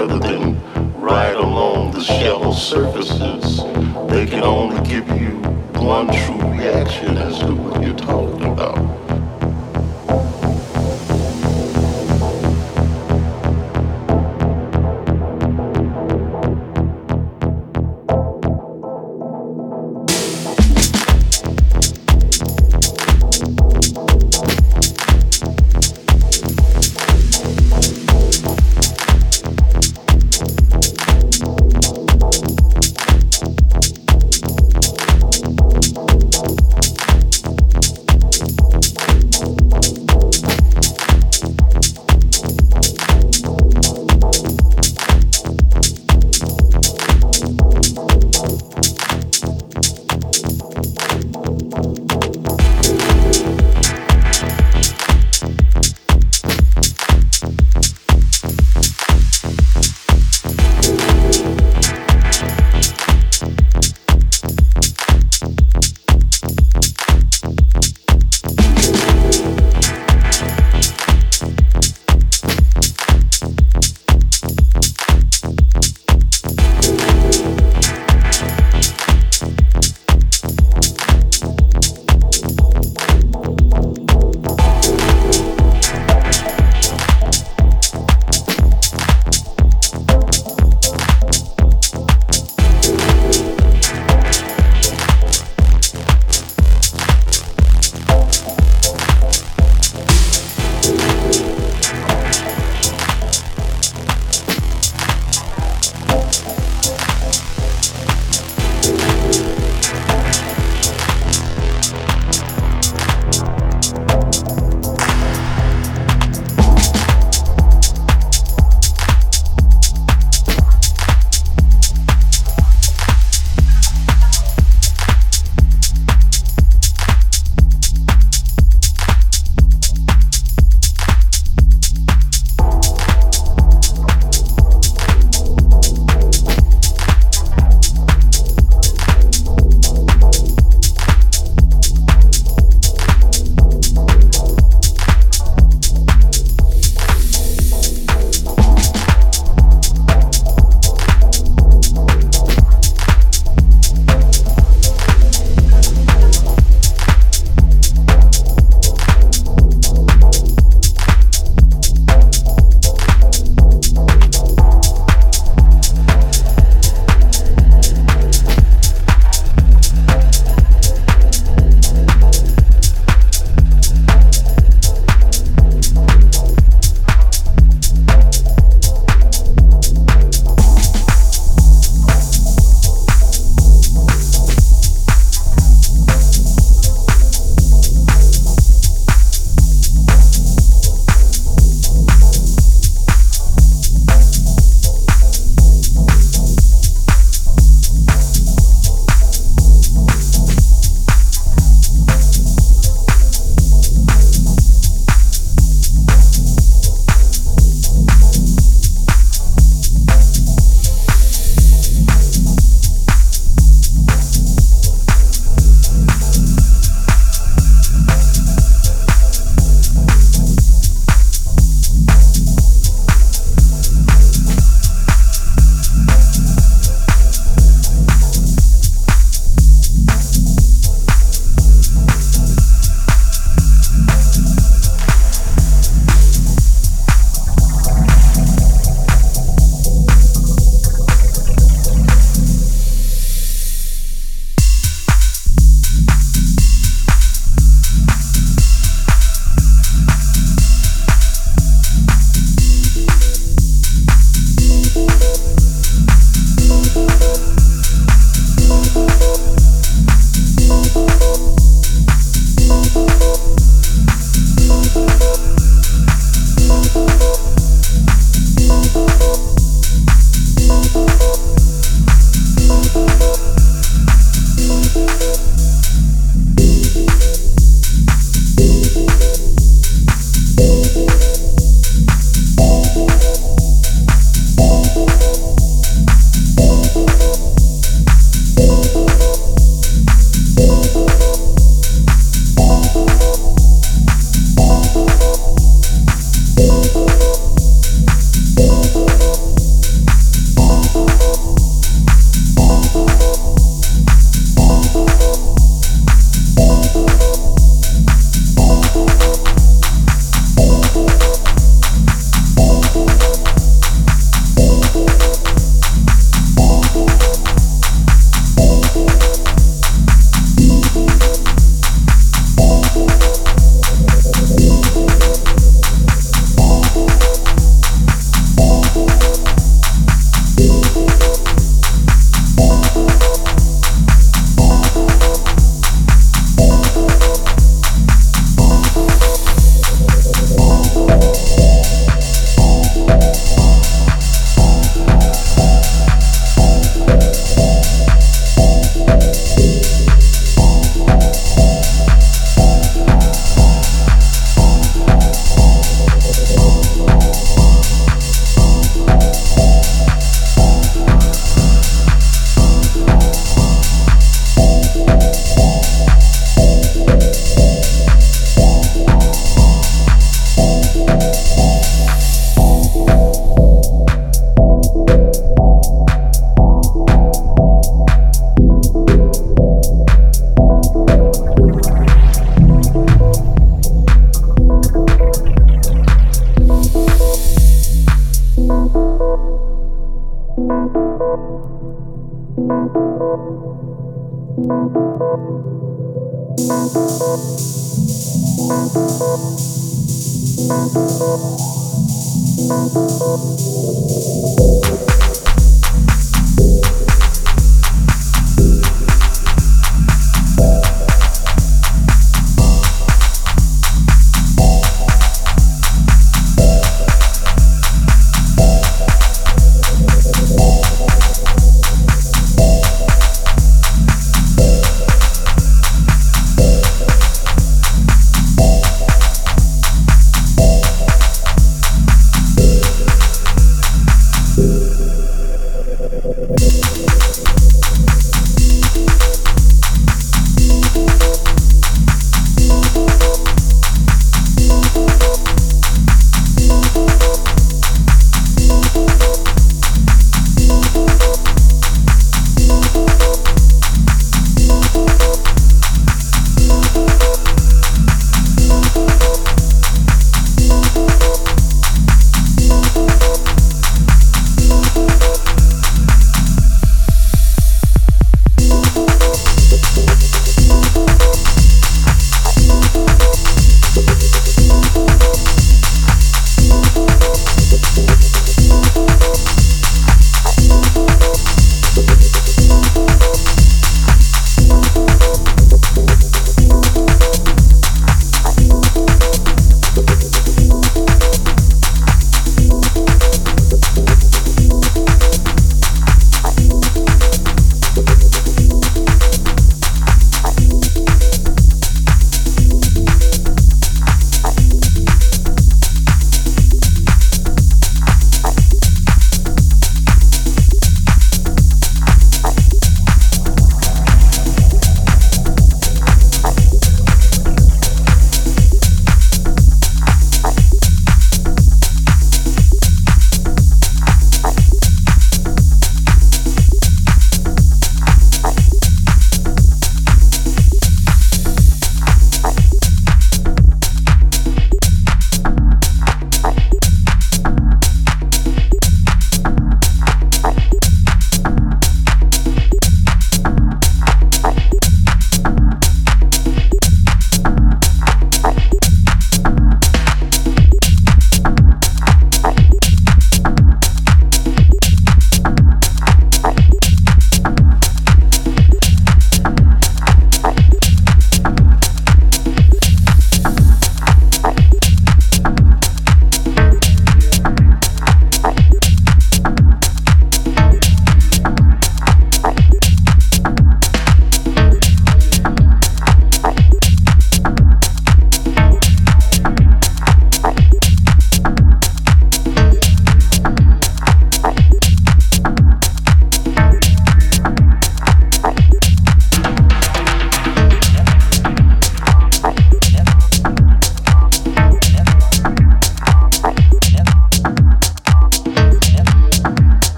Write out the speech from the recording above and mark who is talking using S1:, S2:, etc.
S1: rather than ride along the shallow surfaces. They can only give you one true reaction as to what you're talking about.